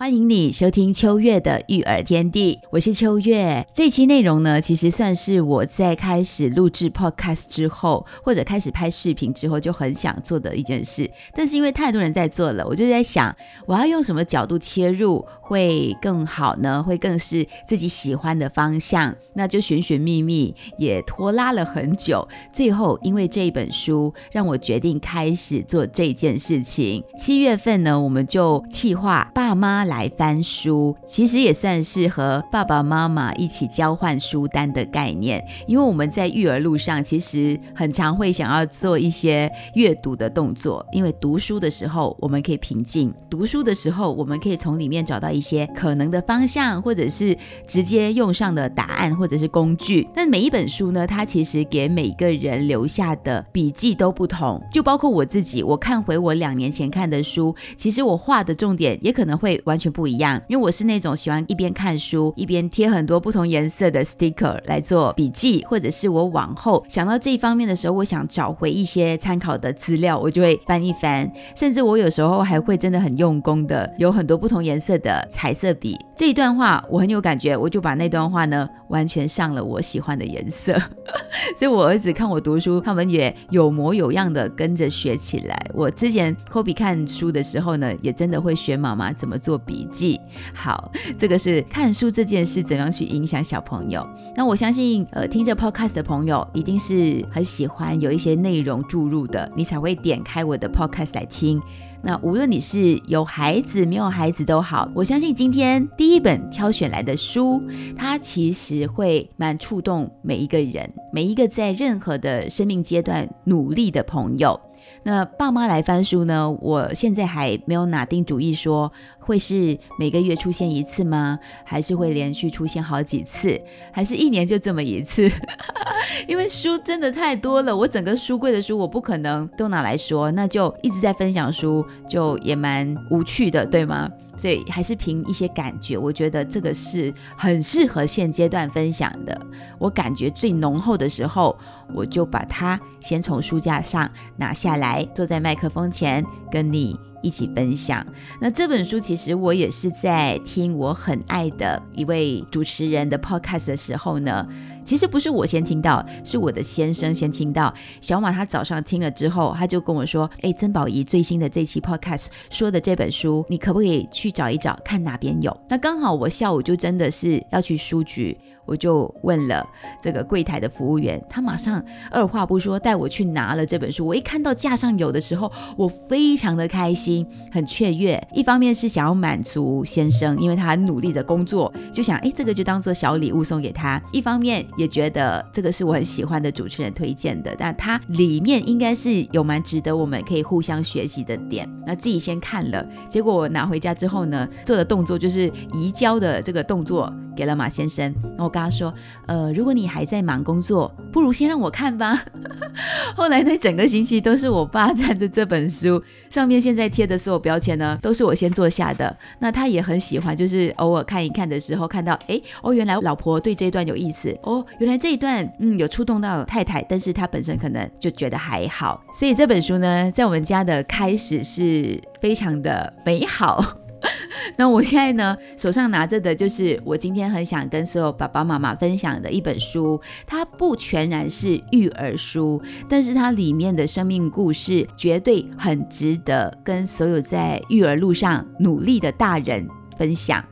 欢迎你收听秋月的育儿天地，我是秋月。这期内容呢，其实算是我在开始录制 podcast 之后，或者开始拍视频之后，就很想做的一件事。但是因为太多人在做了，我就在想，我要用什么角度切入会更好呢？会更是自己喜欢的方向？那就寻寻觅觅，也拖拉了很久。最后，因为这一本书，让我决定开始做这件事情。七月份呢，我们就计划爸妈。来翻书，其实也算是和爸爸妈妈一起交换书单的概念。因为我们在育儿路上，其实很常会想要做一些阅读的动作。因为读书的时候，我们可以平静；读书的时候，我们可以从里面找到一些可能的方向，或者是直接用上的答案，或者是工具。但每一本书呢，它其实给每个人留下的笔记都不同。就包括我自己，我看回我两年前看的书，其实我画的重点也可能会完。全不一样，因为我是那种喜欢一边看书一边贴很多不同颜色的 sticker 来做笔记，或者是我往后想到这一方面的时候，我想找回一些参考的资料，我就会翻一翻，甚至我有时候还会真的很用功的，有很多不同颜色的彩色笔。这一段话我很有感觉，我就把那段话呢完全上了我喜欢的颜色，所以我儿子看我读书，他们也有模有样的跟着学起来。我之前科比看书的时候呢，也真的会学妈妈怎么做笔记。好，这个是看书这件事怎样去影响小朋友。那我相信，呃，听着 podcast 的朋友一定是很喜欢有一些内容注入的，你才会点开我的 podcast 来听。那无论你是有孩子没有孩子都好，我相信今天第一本挑选来的书，它其实会蛮触动每一个人，每一个在任何的生命阶段努力的朋友。那爸妈来翻书呢？我现在还没有拿定主意，说会是每个月出现一次吗？还是会连续出现好几次？还是一年就这么一次？因为书真的太多了，我整个书柜的书我不可能都拿来说，那就一直在分享书，就也蛮无趣的，对吗？所以还是凭一些感觉，我觉得这个是很适合现阶段分享的。我感觉最浓厚的时候，我就把它先从书架上拿下来，坐在麦克风前跟你一起分享。那这本书其实我也是在听我很爱的一位主持人的 podcast 的时候呢。其实不是我先听到，是我的先生先听到。小马他早上听了之后，他就跟我说：“哎，曾宝仪最新的这期 podcast 说的这本书，你可不可以去找一找，看哪边有？”那刚好我下午就真的是要去书局。我就问了这个柜台的服务员，他马上二话不说带我去拿了这本书。我一看到架上有的时候，我非常的开心，很雀跃。一方面是想要满足先生，因为他很努力的工作，就想哎，这个就当做小礼物送给他。一方面也觉得这个是我很喜欢的主持人推荐的，但它里面应该是有蛮值得我们可以互相学习的点。那自己先看了，结果我拿回家之后呢，做的动作就是移交的这个动作。给了马先生，那我跟他说，呃，如果你还在忙工作，不如先让我看吧。后来那整个星期都是我爸站着这本书，上面现在贴的所有标签呢，都是我先做下的。那他也很喜欢，就是偶尔看一看的时候，看到，哎，哦，原来老婆对这一段有意思，哦，原来这一段，嗯，有触动到太太，但是他本身可能就觉得还好。所以这本书呢，在我们家的开始是非常的美好。那我现在呢，手上拿着的就是我今天很想跟所有爸爸妈妈分享的一本书。它不全然是育儿书，但是它里面的生命故事绝对很值得跟所有在育儿路上努力的大人分享。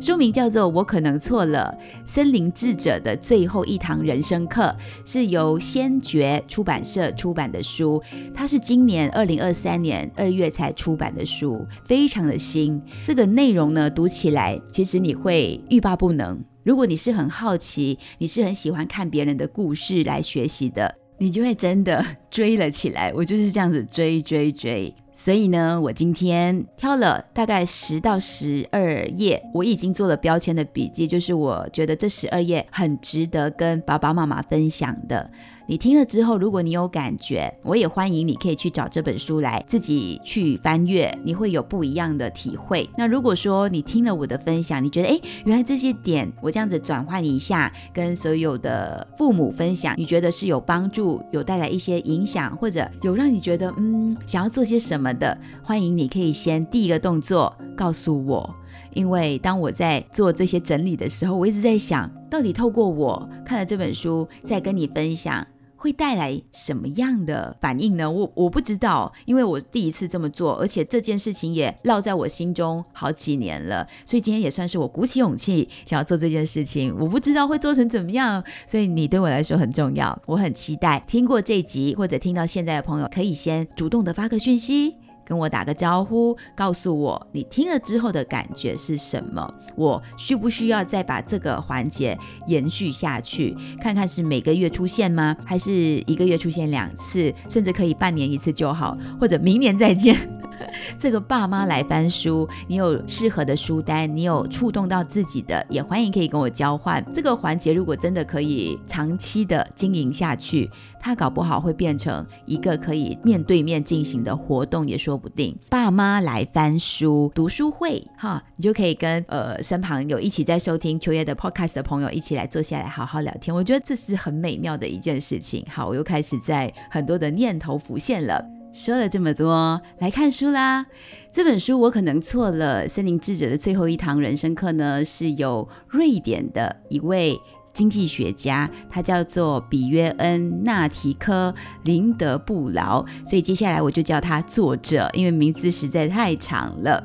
书名叫做《我可能错了》，森林智者的最后一堂人生课，是由先觉出版社出版的书。它是今年二零二三年二月才出版的书，非常的新。这个内容呢，读起来其实你会欲罢不能。如果你是很好奇，你是很喜欢看别人的故事来学习的，你就会真的 追了起来。我就是这样子追追追。所以呢，我今天挑了大概十到十二页，我已经做了标签的笔记，就是我觉得这十二页很值得跟爸爸妈妈分享的。你听了之后，如果你有感觉，我也欢迎你可以去找这本书来自己去翻阅，你会有不一样的体会。那如果说你听了我的分享，你觉得哎，原来这些点我这样子转换一下，跟所有的父母分享，你觉得是有帮助，有带来一些影响，或者有让你觉得嗯想要做些什么的，欢迎你可以先第一个动作告诉我，因为当我在做这些整理的时候，我一直在想到底透过我看了这本书，再跟你分享。会带来什么样的反应呢？我我不知道，因为我第一次这么做，而且这件事情也烙在我心中好几年了，所以今天也算是我鼓起勇气想要做这件事情。我不知道会做成怎么样，所以你对我来说很重要，我很期待听过这集或者听到现在的朋友，可以先主动的发个讯息。跟我打个招呼，告诉我你听了之后的感觉是什么？我需不需要再把这个环节延续下去？看看是每个月出现吗？还是一个月出现两次，甚至可以半年一次就好，或者明年再见？这个爸妈来翻书，你有适合的书单，你有触动到自己的，也欢迎可以跟我交换。这个环节如果真的可以长期的经营下去，它搞不好会变成一个可以面对面进行的活动，也说不定。爸妈来翻书读书会，哈，你就可以跟呃身旁有一起在收听秋叶的 podcast 的朋友一起来坐下来好好聊天。我觉得这是很美妙的一件事情。好，我又开始在很多的念头浮现了。说了这么多，来看书啦！这本书我可能错了。森林智者的最后一堂人生课呢，是由瑞典的一位经济学家，他叫做比约恩纳提科林德布劳，所以接下来我就叫他作者，因为名字实在太长了。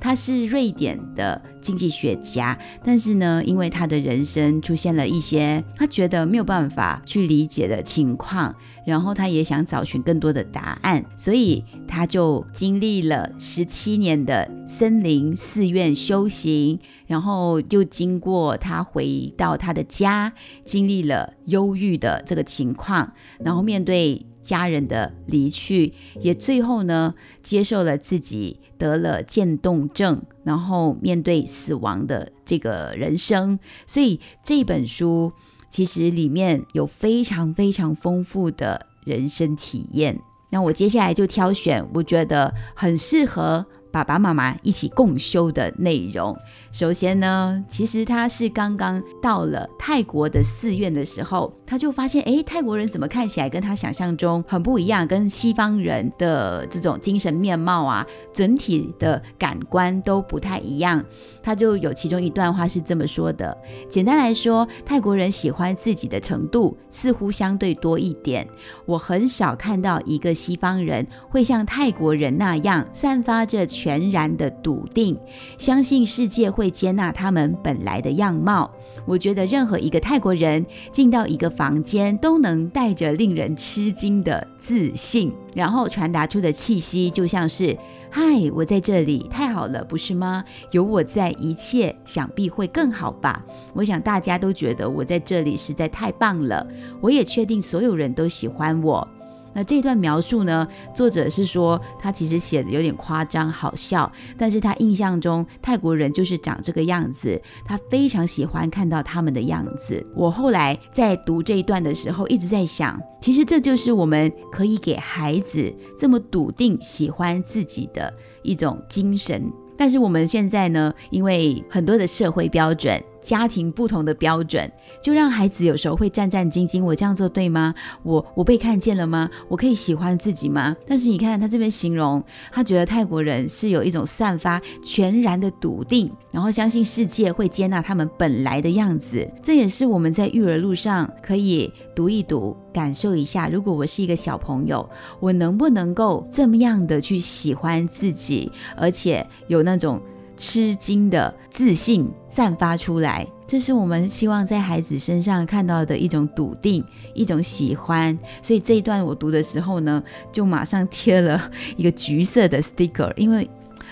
他是瑞典的经济学家，但是呢，因为他的人生出现了一些他觉得没有办法去理解的情况，然后他也想找寻更多的答案，所以他就经历了十七年的森林寺院修行，然后就经过他回到他的家，经历了忧郁的这个情况，然后面对。家人的离去，也最后呢接受了自己得了渐冻症，然后面对死亡的这个人生。所以这本书其实里面有非常非常丰富的人生体验。那我接下来就挑选我觉得很适合。爸爸妈妈一起共修的内容。首先呢，其实他是刚刚到了泰国的寺院的时候，他就发现，哎，泰国人怎么看起来跟他想象中很不一样，跟西方人的这种精神面貌啊，整体的感官都不太一样。他就有其中一段话是这么说的：简单来说，泰国人喜欢自己的程度似乎相对多一点。我很少看到一个西方人会像泰国人那样散发着。全然的笃定，相信世界会接纳他们本来的样貌。我觉得任何一个泰国人进到一个房间，都能带着令人吃惊的自信，然后传达出的气息就像是：“嗨，我在这里，太好了，不是吗？有我在，一切想必会更好吧。”我想大家都觉得我在这里实在太棒了。我也确定所有人都喜欢我。那这段描述呢？作者是说他其实写的有点夸张好笑，但是他印象中泰国人就是长这个样子，他非常喜欢看到他们的样子。我后来在读这一段的时候，一直在想，其实这就是我们可以给孩子这么笃定喜欢自己的一种精神。但是我们现在呢，因为很多的社会标准。家庭不同的标准，就让孩子有时候会战战兢兢。我这样做对吗？我我被看见了吗？我可以喜欢自己吗？但是你看他这边形容，他觉得泰国人是有一种散发全然的笃定，然后相信世界会接纳他们本来的样子。这也是我们在育儿路上可以读一读，感受一下。如果我是一个小朋友，我能不能够这么样的去喜欢自己，而且有那种。吃惊的自信散发出来，这是我们希望在孩子身上看到的一种笃定，一种喜欢。所以这一段我读的时候呢，就马上贴了一个橘色的 sticker，因为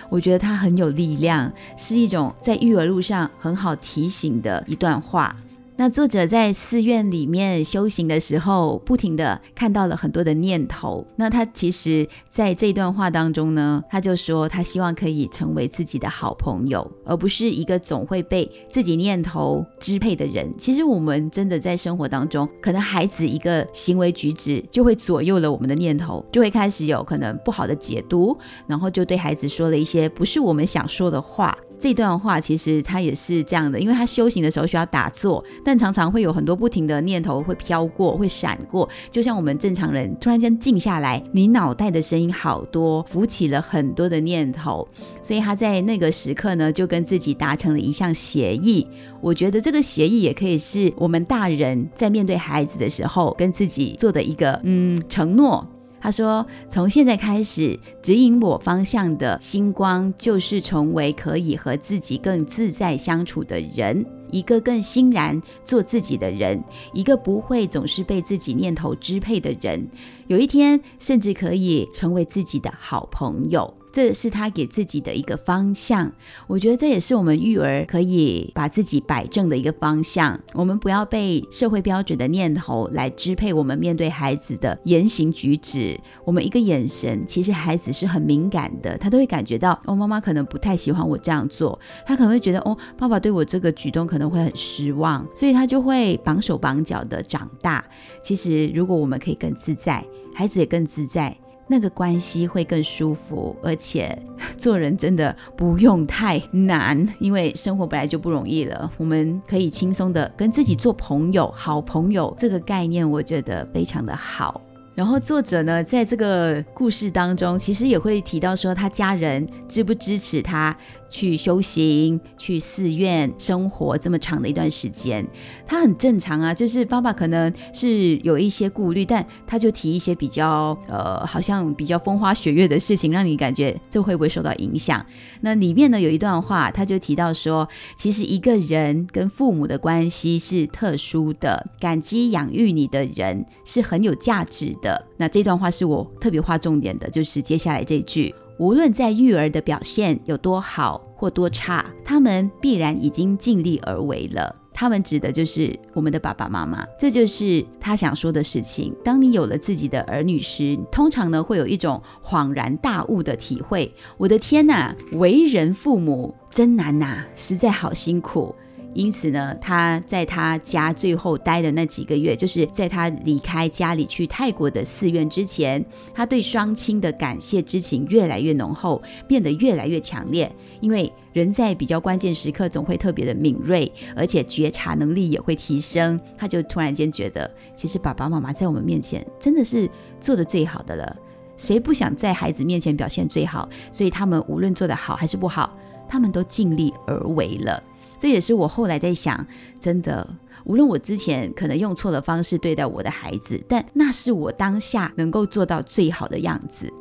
我觉得它很有力量，是一种在育儿路上很好提醒的一段话。那作者在寺院里面修行的时候，不停的看到了很多的念头。那他其实在这段话当中呢，他就说他希望可以成为自己的好朋友，而不是一个总会被自己念头支配的人。其实我们真的在生活当中，可能孩子一个行为举止就会左右了我们的念头，就会开始有可能不好的解读，然后就对孩子说了一些不是我们想说的话。这段话其实他也是这样的，因为他修行的时候需要打坐，但常常会有很多不停的念头会飘过，会闪过，就像我们正常人突然间静下来，你脑袋的声音好多，浮起了很多的念头，所以他在那个时刻呢，就跟自己达成了一项协议。我觉得这个协议也可以是我们大人在面对孩子的时候跟自己做的一个嗯承诺。他说：“从现在开始，指引我方向的星光，就是成为可以和自己更自在相处的人，一个更欣然做自己的人，一个不会总是被自己念头支配的人。有一天，甚至可以成为自己的好朋友。”这是他给自己的一个方向，我觉得这也是我们育儿可以把自己摆正的一个方向。我们不要被社会标准的念头来支配我们面对孩子的言行举止。我们一个眼神，其实孩子是很敏感的，他都会感觉到哦，妈妈可能不太喜欢我这样做，他可能会觉得哦，爸爸对我这个举动可可能会很失望，所以他就会绑手绑脚的长大。其实如果我们可以更自在，孩子也更自在。那个关系会更舒服，而且做人真的不用太难，因为生活本来就不容易了。我们可以轻松的跟自己做朋友，好朋友这个概念，我觉得非常的好。然后作者呢，在这个故事当中，其实也会提到说，他家人支不支持他。去修行，去寺院生活这么长的一段时间，他很正常啊。就是爸爸可能是有一些顾虑，但他就提一些比较呃，好像比较风花雪月的事情，让你感觉这会不会受到影响？那里面呢有一段话，他就提到说，其实一个人跟父母的关系是特殊的，感激养育你的人是很有价值的。那这段话是我特别划重点的，就是接下来这句。无论在育儿的表现有多好或多差，他们必然已经尽力而为了。他们指的就是我们的爸爸妈妈，这就是他想说的事情。当你有了自己的儿女时，通常呢会有一种恍然大悟的体会。我的天哪，为人父母真难呐，实在好辛苦。因此呢，他在他家最后待的那几个月，就是在他离开家里去泰国的寺院之前，他对双亲的感谢之情越来越浓厚，变得越来越强烈。因为人在比较关键时刻总会特别的敏锐，而且觉察能力也会提升。他就突然间觉得，其实爸爸妈妈在我们面前真的是做的最好的了。谁不想在孩子面前表现最好？所以他们无论做得好还是不好，他们都尽力而为了。这也是我后来在想，真的，无论我之前可能用错了方式对待我的孩子，但那是我当下能够做到最好的样子。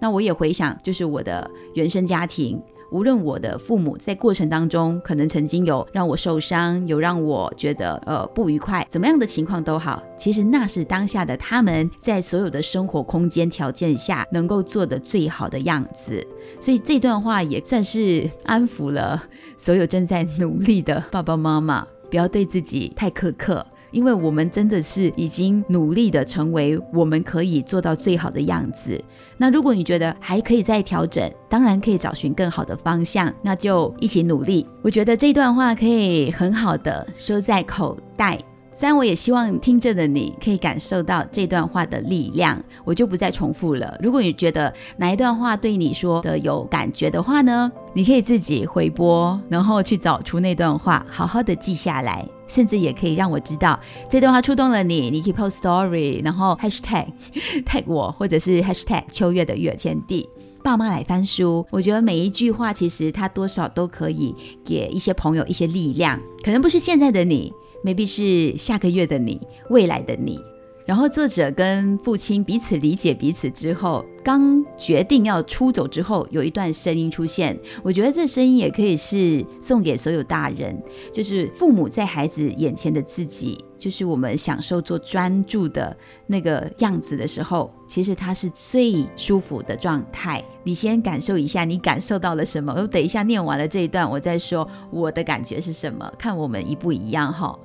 那我也回想，就是我的原生家庭。无论我的父母在过程当中可能曾经有让我受伤，有让我觉得呃不愉快，怎么样的情况都好，其实那是当下的他们在所有的生活空间条件下能够做的最好的样子。所以这段话也算是安抚了所有正在努力的爸爸妈妈，不要对自己太苛刻。因为我们真的是已经努力的成为我们可以做到最好的样子。那如果你觉得还可以再调整，当然可以找寻更好的方向，那就一起努力。我觉得这段话可以很好的收在口袋。虽然我也希望听着的你可以感受到这段话的力量，我就不再重复了。如果你觉得哪一段话对你说的有感觉的话呢，你可以自己回播，然后去找出那段话，好好的记下来，甚至也可以让我知道这段话触动了你。你可以 post story，然后 hashtag tag 我，或者是 hashtag 秋月的育儿天地。爸妈来翻书，我觉得每一句话其实它多少都可以给一些朋友一些力量，可能不是现在的你。Maybe 是下个月的你，未来的你。然后作者跟父亲彼此理解彼此之后，刚决定要出走之后，有一段声音出现。我觉得这声音也可以是送给所有大人，就是父母在孩子眼前的自己，就是我们享受做专注的那个样子的时候，其实他是最舒服的状态。你先感受一下，你感受到了什么？我等一下念完了这一段，我再说我的感觉是什么，看我们一不一样哈。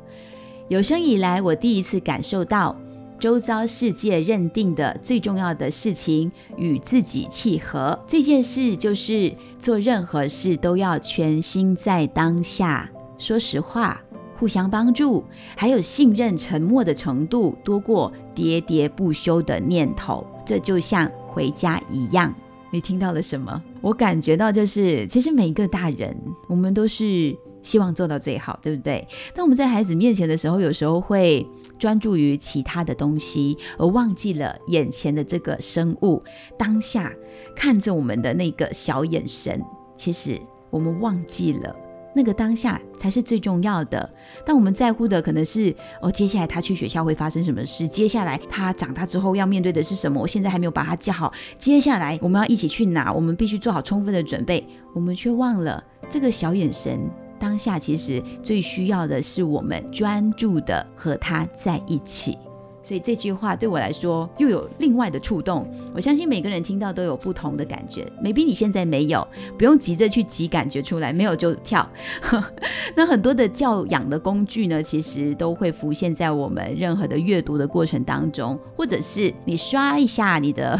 有生以来，我第一次感受到，周遭世界认定的最重要的事情与自己契合。这件事就是做任何事都要全心在当下，说实话，互相帮助，还有信任沉默的程度多过喋喋不休的念头。这就像回家一样。你听到了什么？我感觉到就是，其实每一个大人，我们都是。希望做到最好，对不对？当我们在孩子面前的时候，有时候会专注于其他的东西，而忘记了眼前的这个生物，当下看着我们的那个小眼神。其实我们忘记了那个当下才是最重要的。但我们在乎的可能是哦，接下来他去学校会发生什么事？接下来他长大之后要面对的是什么？我现在还没有把他教好。接下来我们要一起去哪？我们必须做好充分的准备。我们却忘了这个小眼神。当下其实最需要的是我们专注的和他在一起，所以这句话对我来说又有另外的触动。我相信每个人听到都有不同的感觉，maybe 你现在没有，不用急着去挤感觉出来，没有就跳。那很多的教养的工具呢，其实都会浮现在我们任何的阅读的过程当中，或者是你刷一下你的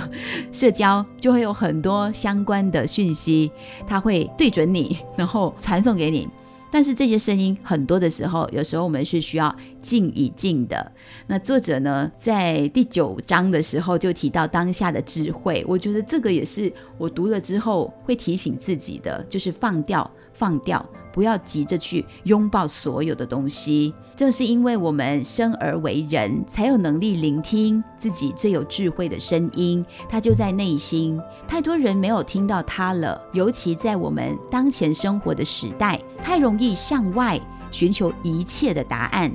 社交，就会有很多相关的讯息，它会对准你，然后传送给你。但是这些声音很多的时候，有时候我们是需要静一静的。那作者呢，在第九章的时候就提到当下的智慧，我觉得这个也是我读了之后会提醒自己的，就是放掉，放掉。不要急着去拥抱所有的东西，正是因为我们生而为人，才有能力聆听自己最有智慧的声音。它就在内心，太多人没有听到它了。尤其在我们当前生活的时代，太容易向外寻求一切的答案，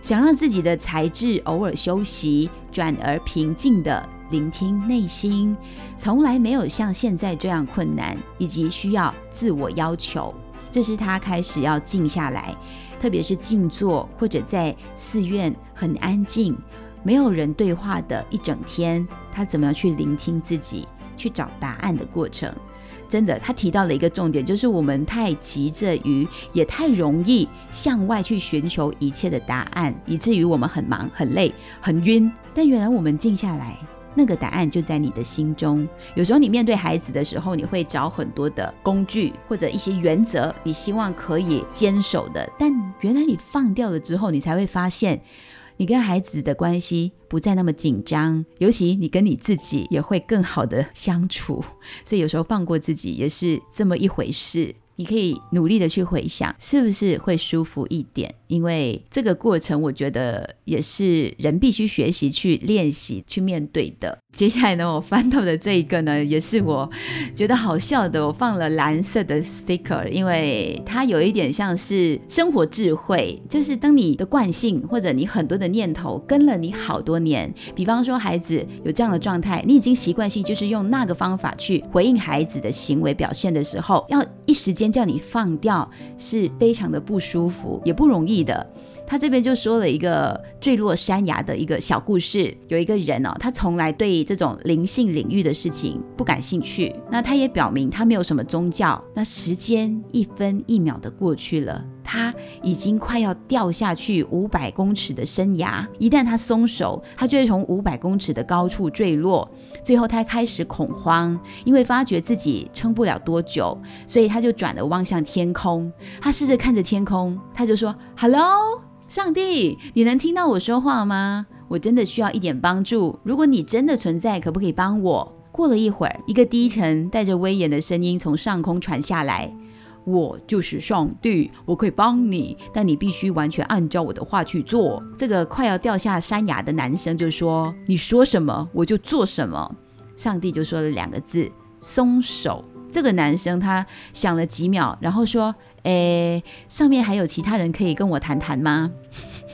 想让自己的才智偶尔休息，转而平静的聆听内心，从来没有像现在这样困难，以及需要自我要求。这是他开始要静下来，特别是静坐或者在寺院很安静、没有人对话的一整天，他怎么样去聆听自己、去找答案的过程？真的，他提到了一个重点，就是我们太急着于，也太容易向外去寻求一切的答案，以至于我们很忙、很累、很晕。但原来我们静下来。那个答案就在你的心中。有时候你面对孩子的时候，你会找很多的工具或者一些原则，你希望可以坚守的。但原来你放掉了之后，你才会发现，你跟孩子的关系不再那么紧张，尤其你跟你自己也会更好的相处。所以有时候放过自己也是这么一回事。你可以努力的去回想，是不是会舒服一点？因为这个过程，我觉得也是人必须学习去练习、去面对的。接下来呢，我翻到的这一个呢，也是我觉得好笑的。我放了蓝色的 sticker，因为它有一点像是生活智慧，就是当你的惯性或者你很多的念头跟了你好多年，比方说孩子有这样的状态，你已经习惯性就是用那个方法去回应孩子的行为表现的时候，要一时间叫你放掉，是非常的不舒服，也不容易的。他这边就说了一个坠落山崖的一个小故事。有一个人哦，他从来对这种灵性领域的事情不感兴趣。那他也表明他没有什么宗教。那时间一分一秒的过去了，他已经快要掉下去五百公尺的山崖。一旦他松手，他就会从五百公尺的高处坠落。最后他开始恐慌，因为发觉自己撑不了多久，所以他就转而望向天空。他试着看着天空，他就说：“Hello。”上帝，你能听到我说话吗？我真的需要一点帮助。如果你真的存在，可不可以帮我？过了一会儿，一个低沉、带着威严的声音从上空传下来：“我就是上帝，我可以帮你，但你必须完全按照我的话去做。”这个快要掉下山崖的男生就说：“你说什么，我就做什么。”上帝就说了两个字：“松手。”这个男生他想了几秒，然后说。诶，上面还有其他人可以跟我谈谈吗？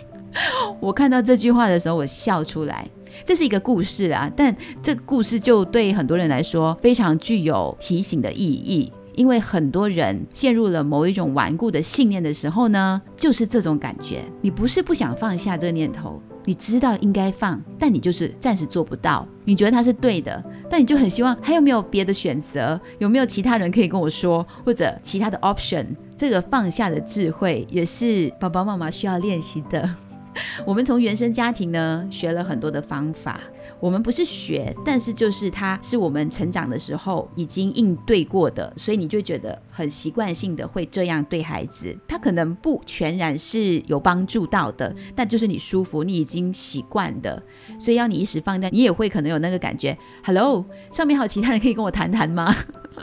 我看到这句话的时候，我笑出来。这是一个故事啊，但这个故事就对很多人来说非常具有提醒的意义，因为很多人陷入了某一种顽固的信念的时候呢，就是这种感觉。你不是不想放下这个念头。你知道应该放，但你就是暂时做不到。你觉得他是对的，但你就很希望还有没有别的选择？有没有其他人可以跟我说，或者其他的 option？这个放下的智慧也是爸爸妈妈需要练习的。我们从原生家庭呢学了很多的方法。我们不是学，但是就是它是我们成长的时候已经应对过的，所以你就觉得很习惯性的会这样对孩子。他可能不全然是有帮助到的，但就是你舒服，你已经习惯的，所以要你一时放掉，你也会可能有那个感觉。Hello，上面还有其他人可以跟我谈谈吗？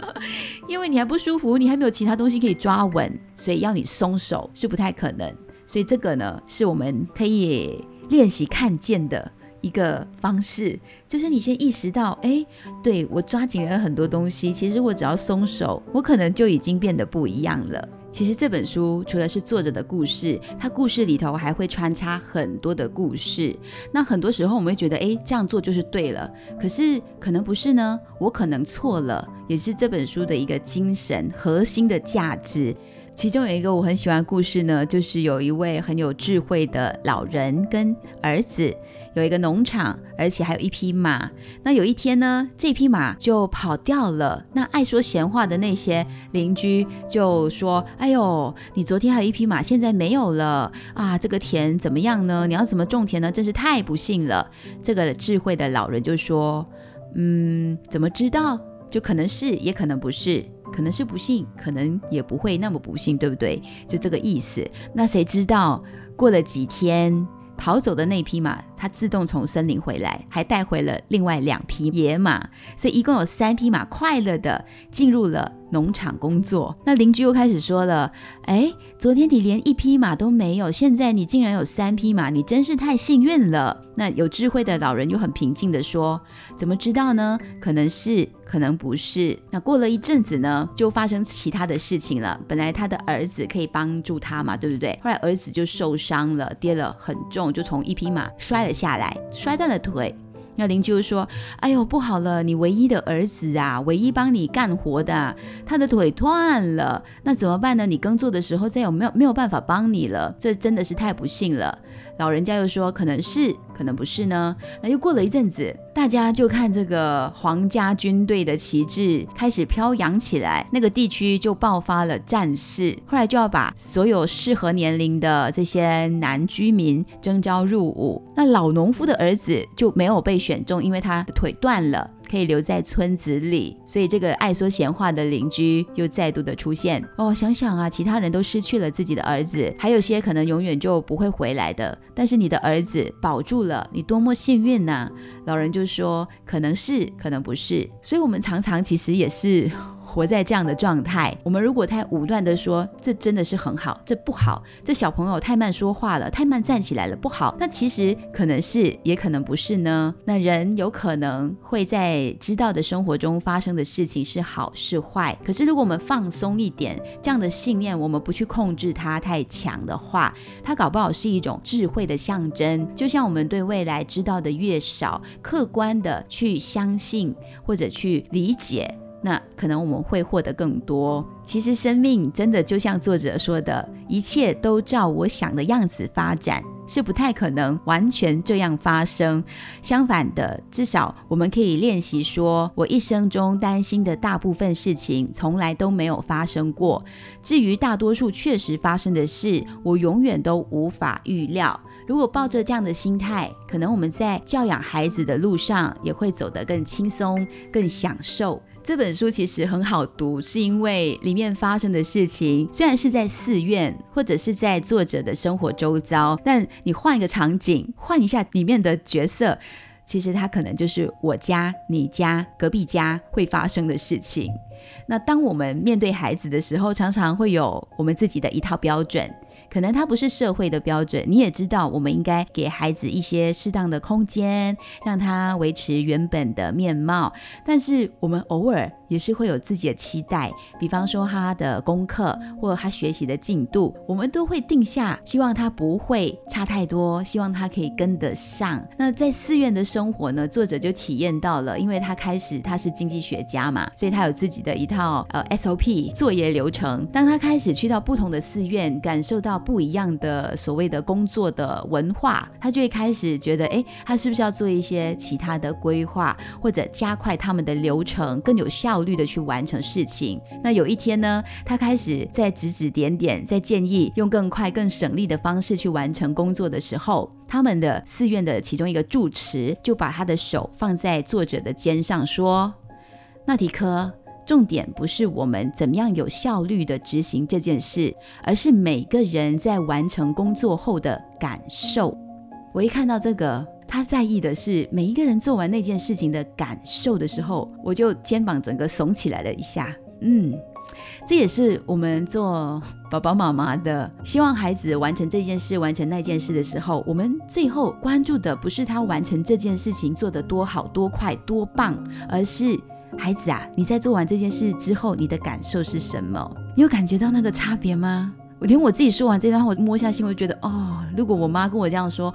因为你还不舒服，你还没有其他东西可以抓稳，所以要你松手是不太可能。所以这个呢，是我们可以练习看见的。一个方式就是你先意识到，哎，对我抓紧了很多东西，其实我只要松手，我可能就已经变得不一样了。其实这本书除了是作者的故事，它故事里头还会穿插很多的故事。那很多时候我们会觉得，哎，这样做就是对了，可是可能不是呢，我可能错了，也是这本书的一个精神核心的价值。其中有一个我很喜欢故事呢，就是有一位很有智慧的老人跟儿子。有一个农场，而且还有一匹马。那有一天呢，这匹马就跑掉了。那爱说闲话的那些邻居就说：“哎呦，你昨天还有一匹马，现在没有了啊！这个田怎么样呢？你要怎么种田呢？真是太不幸了。”这个智慧的老人就说：“嗯，怎么知道？就可能是，也可能不是，可能是不幸，可能也不会那么不幸，对不对？就这个意思。那谁知道过了几天？”跑走的那匹马，它自动从森林回来，还带回了另外两匹野马，所以一共有三匹马快乐的进入了。农场工作，那邻居又开始说了：“哎，昨天你连一匹马都没有，现在你竟然有三匹马，你真是太幸运了。”那有智慧的老人又很平静的说：“怎么知道呢？可能是，可能不是。”那过了一阵子呢，就发生其他的事情了。本来他的儿子可以帮助他嘛，对不对？后来儿子就受伤了，跌了很重，就从一匹马摔了下来，摔断了腿。那邻居就说：“哎呦，不好了，你唯一的儿子啊，唯一帮你干活的，他的腿断了，那怎么办呢？你耕作的时候再有没有没有办法帮你了？这真的是太不幸了。”老人家又说：“可能是，可能不是呢。”那又过了一阵子，大家就看这个皇家军队的旗帜开始飘扬起来，那个地区就爆发了战事。后来就要把所有适合年龄的这些男居民征召入伍。那老农夫的儿子就没有被选中，因为他的腿断了。可以留在村子里，所以这个爱说闲话的邻居又再度的出现。哦，想想啊，其他人都失去了自己的儿子，还有些可能永远就不会回来的。但是你的儿子保住了，你多么幸运呐！老人就说，可能是，可能不是。所以我们常常其实也是。活在这样的状态，我们如果太武断的说，这真的是很好，这不好，这小朋友太慢说话了，太慢站起来了，不好。那其实可能是，也可能不是呢。那人有可能会在知道的生活中发生的事情是好是坏，可是如果我们放松一点，这样的信念，我们不去控制它太强的话，它搞不好是一种智慧的象征。就像我们对未来知道的越少，客观的去相信或者去理解。那可能我们会获得更多。其实生命真的就像作者说的，一切都照我想的样子发展，是不太可能完全这样发生。相反的，至少我们可以练习说，我一生中担心的大部分事情从来都没有发生过。至于大多数确实发生的事，我永远都无法预料。如果抱着这样的心态，可能我们在教养孩子的路上也会走得更轻松、更享受。这本书其实很好读，是因为里面发生的事情虽然是在寺院或者是在作者的生活周遭，但你换一个场景，换一下里面的角色，其实它可能就是我家、你家、隔壁家会发生的事情。那当我们面对孩子的时候，常常会有我们自己的一套标准。可能它不是社会的标准，你也知道，我们应该给孩子一些适当的空间，让他维持原本的面貌。但是我们偶尔也是会有自己的期待，比方说他的功课或者他学习的进度，我们都会定下，希望他不会差太多，希望他可以跟得上。那在寺院的生活呢，作者就体验到了，因为他开始他是经济学家嘛，所以他有自己的一套呃 SOP 作业流程。当他开始去到不同的寺院，感受到。不一样的所谓的工作的文化，他就会开始觉得，哎，他是不是要做一些其他的规划，或者加快他们的流程，更有效效率的去完成事情。那有一天呢，他开始在指指点点，在建议用更快、更省力的方式去完成工作的时候，他们的寺院的其中一个住持就把他的手放在作者的肩上，说：“纳提科。”重点不是我们怎么样有效率的执行这件事，而是每个人在完成工作后的感受。我一看到这个，他在意的是每一个人做完那件事情的感受的时候，我就肩膀整个耸起来了一下。嗯，这也是我们做宝宝妈妈的，希望孩子完成这件事、完成那件事的时候，我们最后关注的不是他完成这件事情做得多好、多快、多棒，而是。孩子啊，你在做完这件事之后，你的感受是什么？你有感觉到那个差别吗？我连我自己说完这段话，我摸下心，我就觉得，哦，如果我妈跟我这样说，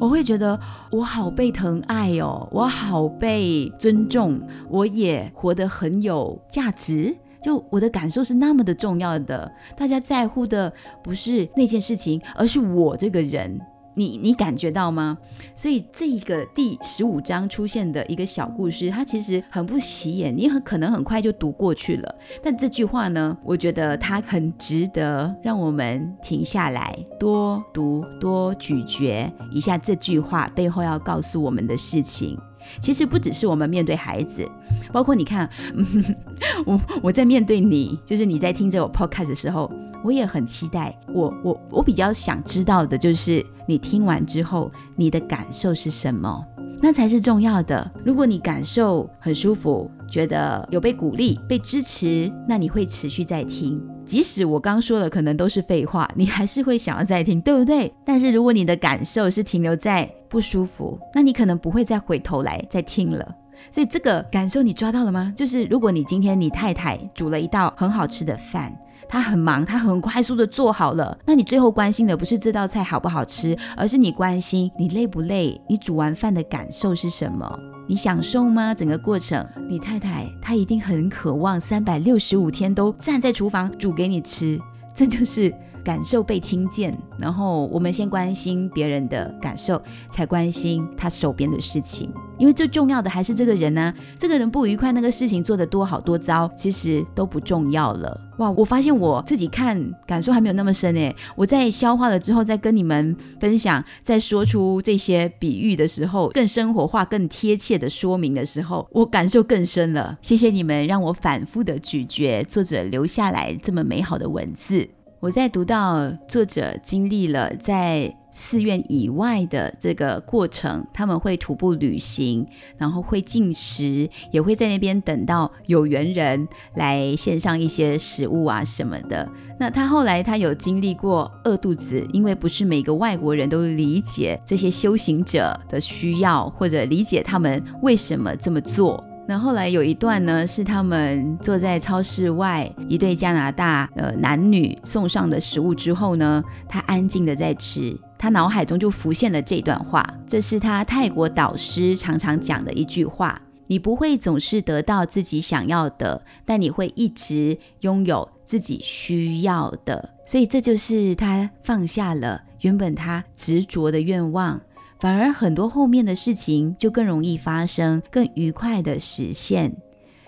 我会觉得我好被疼爱哦，我好被尊重，我也活得很有价值。就我的感受是那么的重要的，大家在乎的不是那件事情，而是我这个人。你你感觉到吗？所以这一个第十五章出现的一个小故事，它其实很不起眼，你很可能很快就读过去了。但这句话呢，我觉得它很值得让我们停下来，多读多咀嚼一下这句话背后要告诉我们的事情。其实不只是我们面对孩子，包括你看，嗯 我我在面对你，就是你在听着我 podcast 的时候。我也很期待，我我我比较想知道的就是你听完之后你的感受是什么，那才是重要的。如果你感受很舒服，觉得有被鼓励、被支持，那你会持续在听。即使我刚说的可能都是废话，你还是会想要再听，对不对？但是如果你的感受是停留在不舒服，那你可能不会再回头来再听了。所以这个感受你抓到了吗？就是如果你今天你太太煮了一道很好吃的饭。她很忙，她很快速的做好了。那你最后关心的不是这道菜好不好吃，而是你关心你累不累，你煮完饭的感受是什么？你享受吗？整个过程，你太太她一定很渴望三百六十五天都站在厨房煮给你吃，这就是感受被听见。然后我们先关心别人的感受，才关心他手边的事情。因为最重要的还是这个人呢，这个人不愉快，那个事情做得多好多糟，其实都不重要了。哇，我发现我自己看感受还没有那么深诶，我在消化了之后，再跟你们分享，在说出这些比喻的时候，更生活化、更贴切的说明的时候，我感受更深了。谢谢你们让我反复的咀嚼作者留下来这么美好的文字。我在读到作者经历了在。寺院以外的这个过程，他们会徒步旅行，然后会进食，也会在那边等到有缘人来献上一些食物啊什么的。那他后来他有经历过饿肚子，因为不是每个外国人都理解这些修行者的需要，或者理解他们为什么这么做。那后来有一段呢，是他们坐在超市外，一对加拿大呃男女送上的食物之后呢，他安静的在吃。他脑海中就浮现了这段话，这是他泰国导师常常讲的一句话：你不会总是得到自己想要的，但你会一直拥有自己需要的。所以这就是他放下了原本他执着的愿望，反而很多后面的事情就更容易发生，更愉快的实现。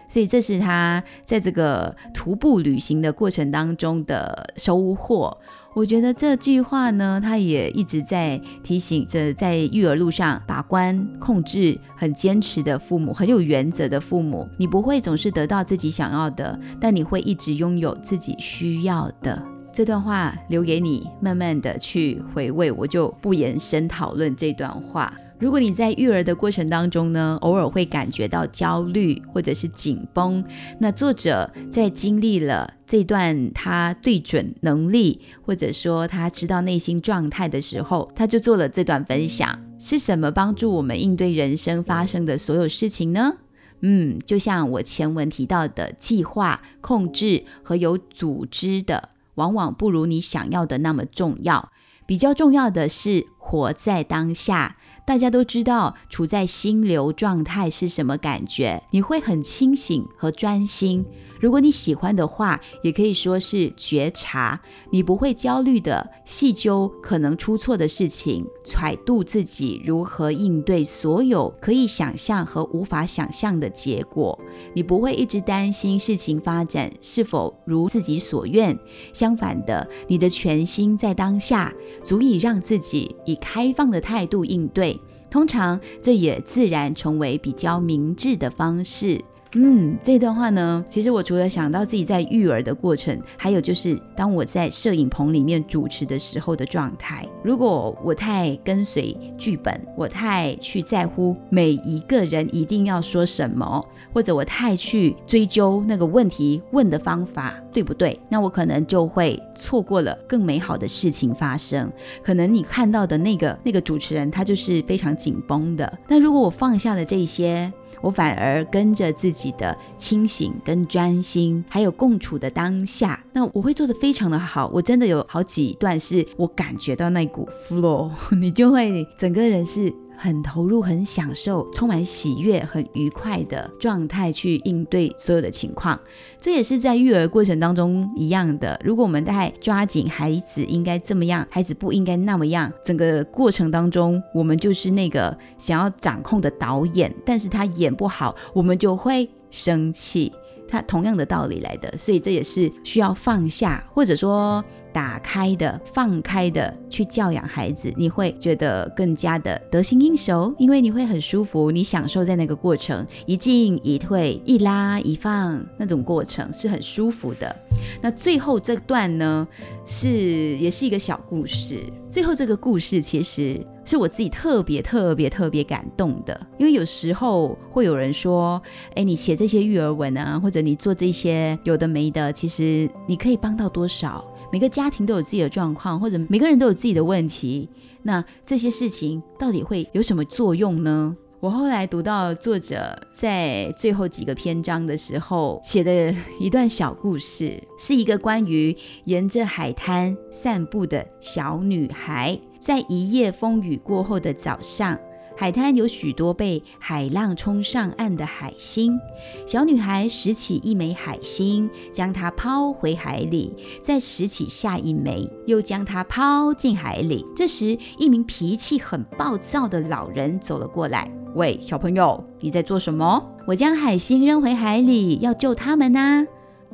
所以这是他在这个徒步旅行的过程当中的收获。我觉得这句话呢，他也一直在提醒着在育儿路上把关、控制、很坚持的父母，很有原则的父母。你不会总是得到自己想要的，但你会一直拥有自己需要的。这段话留给你，慢慢的去回味。我就不延伸讨论这段话。如果你在育儿的过程当中呢，偶尔会感觉到焦虑或者是紧绷，那作者在经历了这段他对准能力，或者说他知道内心状态的时候，他就做了这段分享。是什么帮助我们应对人生发生的所有事情呢？嗯，就像我前文提到的，计划、控制和有组织的，往往不如你想要的那么重要。比较重要的是活在当下。大家都知道处在心流状态是什么感觉，你会很清醒和专心。如果你喜欢的话，也可以说是觉察。你不会焦虑的细究可能出错的事情，揣度自己如何应对所有可以想象和无法想象的结果。你不会一直担心事情发展是否如自己所愿。相反的，你的全心在当下，足以让自己以开放的态度应对。通常，这也自然成为比较明智的方式。嗯，这段话呢，其实我除了想到自己在育儿的过程，还有就是当我在摄影棚里面主持的时候的状态。如果我太跟随剧本，我太去在乎每一个人一定要说什么，或者我太去追究那个问题问的方法对不对，那我可能就会错过了更美好的事情发生。可能你看到的那个那个主持人，他就是非常紧绷的。那如果我放下了这些，我反而跟着自己的清醒跟专心，还有共处的当下，那我会做的非常的好。我真的有好几段是我感觉到那股 flow，你就会整个人是。很投入、很享受、充满喜悦、很愉快的状态去应对所有的情况，这也是在育儿过程当中一样的。如果我们太抓紧孩子应该这么样，孩子不应该那么样，整个过程当中我们就是那个想要掌控的导演，但是他演不好，我们就会生气。它同样的道理来的，所以这也是需要放下，或者说打开的、放开的去教养孩子，你会觉得更加的得心应手，因为你会很舒服，你享受在那个过程一进一退、一拉一放那种过程是很舒服的。那最后这段呢，是也是一个小故事。最后这个故事其实是我自己特别特别特别感动的，因为有时候会有人说：“哎，你写这些育儿文啊，或者你做这些有的没的，其实你可以帮到多少？每个家庭都有自己的状况，或者每个人都有自己的问题，那这些事情到底会有什么作用呢？”我后来读到作者在最后几个篇章的时候写的一段小故事，是一个关于沿着海滩散步的小女孩。在一夜风雨过后的早上，海滩有许多被海浪冲上岸的海星。小女孩拾起一枚海星，将它抛回海里，再拾起下一枚，又将它抛进海里。这时，一名脾气很暴躁的老人走了过来。喂，小朋友，你在做什么？我将海星扔回海里，要救他们呢。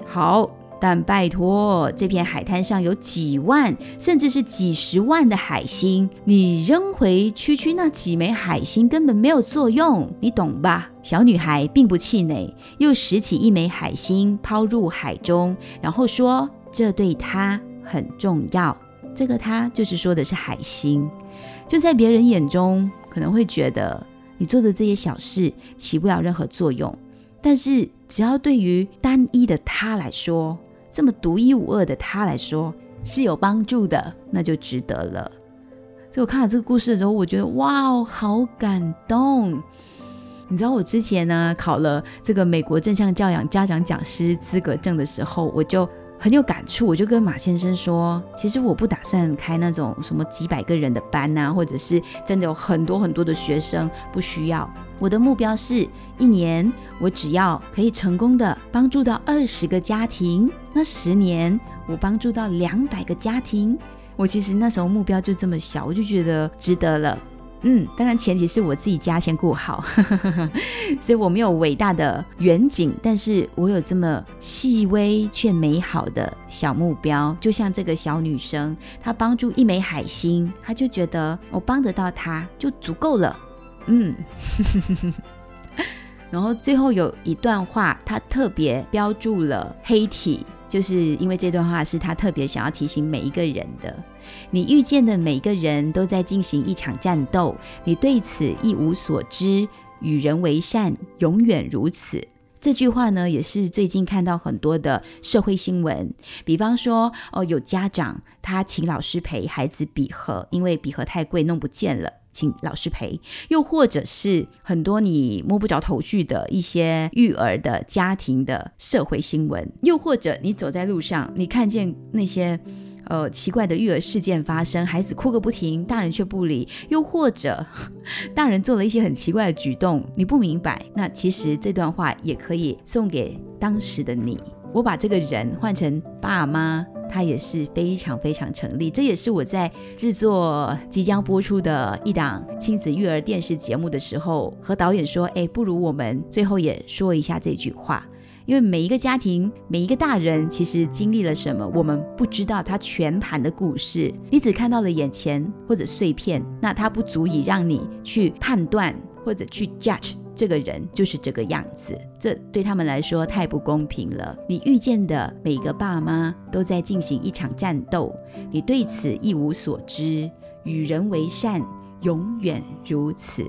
好，但拜托，这片海滩上有几万，甚至是几十万的海星，你扔回区区那几枚海星根本没有作用，你懂吧？小女孩并不气馁，又拾起一枚海星抛入海中，然后说：“这对她很重要。”这个“她”就是说的是海星，就在别人眼中可能会觉得。你做的这些小事起不了任何作用，但是只要对于单一的他来说，这么独一无二的他来说是有帮助的，那就值得了。所以我看了这个故事的时候，我觉得哇哦，好感动。你知道我之前呢考了这个美国正向教养家长讲师资格证的时候，我就。很有感触，我就跟马先生说，其实我不打算开那种什么几百个人的班呐，或者是真的有很多很多的学生，不需要。我的目标是一年，我只要可以成功的帮助到二十个家庭，那十年我帮助到两百个家庭。我其实那时候目标就这么小，我就觉得值得了。嗯，当然前提是我自己家先顾好，所以我没有伟大的远景，但是我有这么细微却美好的小目标。就像这个小女生，她帮助一枚海星，她就觉得我帮得到她就足够了。嗯，然后最后有一段话，她特别标注了黑体。就是因为这段话是他特别想要提醒每一个人的。你遇见的每一个人都在进行一场战斗，你对此一无所知。与人为善，永远如此。这句话呢，也是最近看到很多的社会新闻。比方说，哦，有家长他请老师陪孩子笔盒，因为笔盒太贵，弄不见了。请老师陪，又或者是很多你摸不着头绪的一些育儿的家庭的社会新闻，又或者你走在路上，你看见那些呃奇怪的育儿事件发生，孩子哭个不停，大人却不理，又或者 大人做了一些很奇怪的举动，你不明白，那其实这段话也可以送给当时的你。我把这个人换成爸妈，它也是非常非常成立。这也是我在制作即将播出的一档亲子育儿电视节目的时候，和导演说：“哎，不如我们最后也说一下这句话。”因为每一个家庭，每一个大人，其实经历了什么，我们不知道他全盘的故事。你只看到了眼前或者碎片，那它不足以让你去判断或者去 judge 这个人就是这个样子。这对他们来说太不公平了。你遇见的每个爸妈都在进行一场战斗，你对此一无所知。与人为善，永远如此。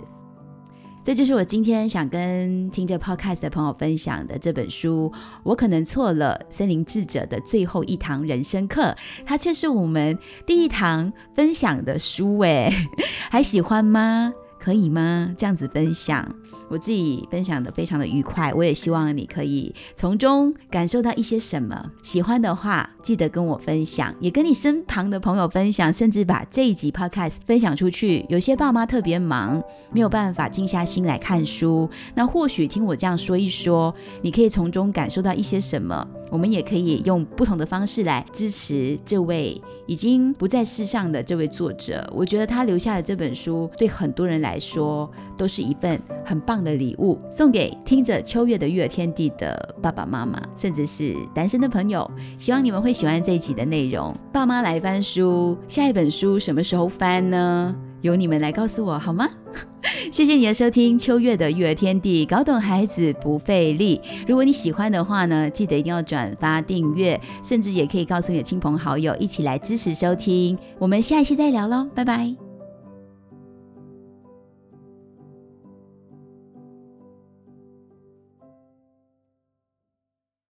这就是我今天想跟听着 Podcast 的朋友分享的这本书。我可能错了，森林智者的最后一堂人生课，它却是我们第一堂分享的书。哎，还喜欢吗？可以吗？这样子分享，我自己分享的非常的愉快。我也希望你可以从中感受到一些什么。喜欢的话，记得跟我分享，也跟你身旁的朋友分享，甚至把这一集 Podcast 分享出去。有些爸妈特别忙，没有办法静下心来看书，那或许听我这样说一说，你可以从中感受到一些什么。我们也可以用不同的方式来支持这位已经不在世上的这位作者。我觉得他留下的这本书，对很多人来说都是一份很棒的礼物，送给听着秋月的育儿天地的爸爸妈妈，甚至是单身的朋友。希望你们会喜欢这一集的内容。爸妈来翻书，下一本书什么时候翻呢？由你们来告诉我好吗？谢谢你的收听，秋月的育儿天地，搞懂孩子不费力。如果你喜欢的话呢，记得一定要转发、订阅，甚至也可以告诉你的亲朋好友一起来支持收听。我们下一期再聊喽，拜拜。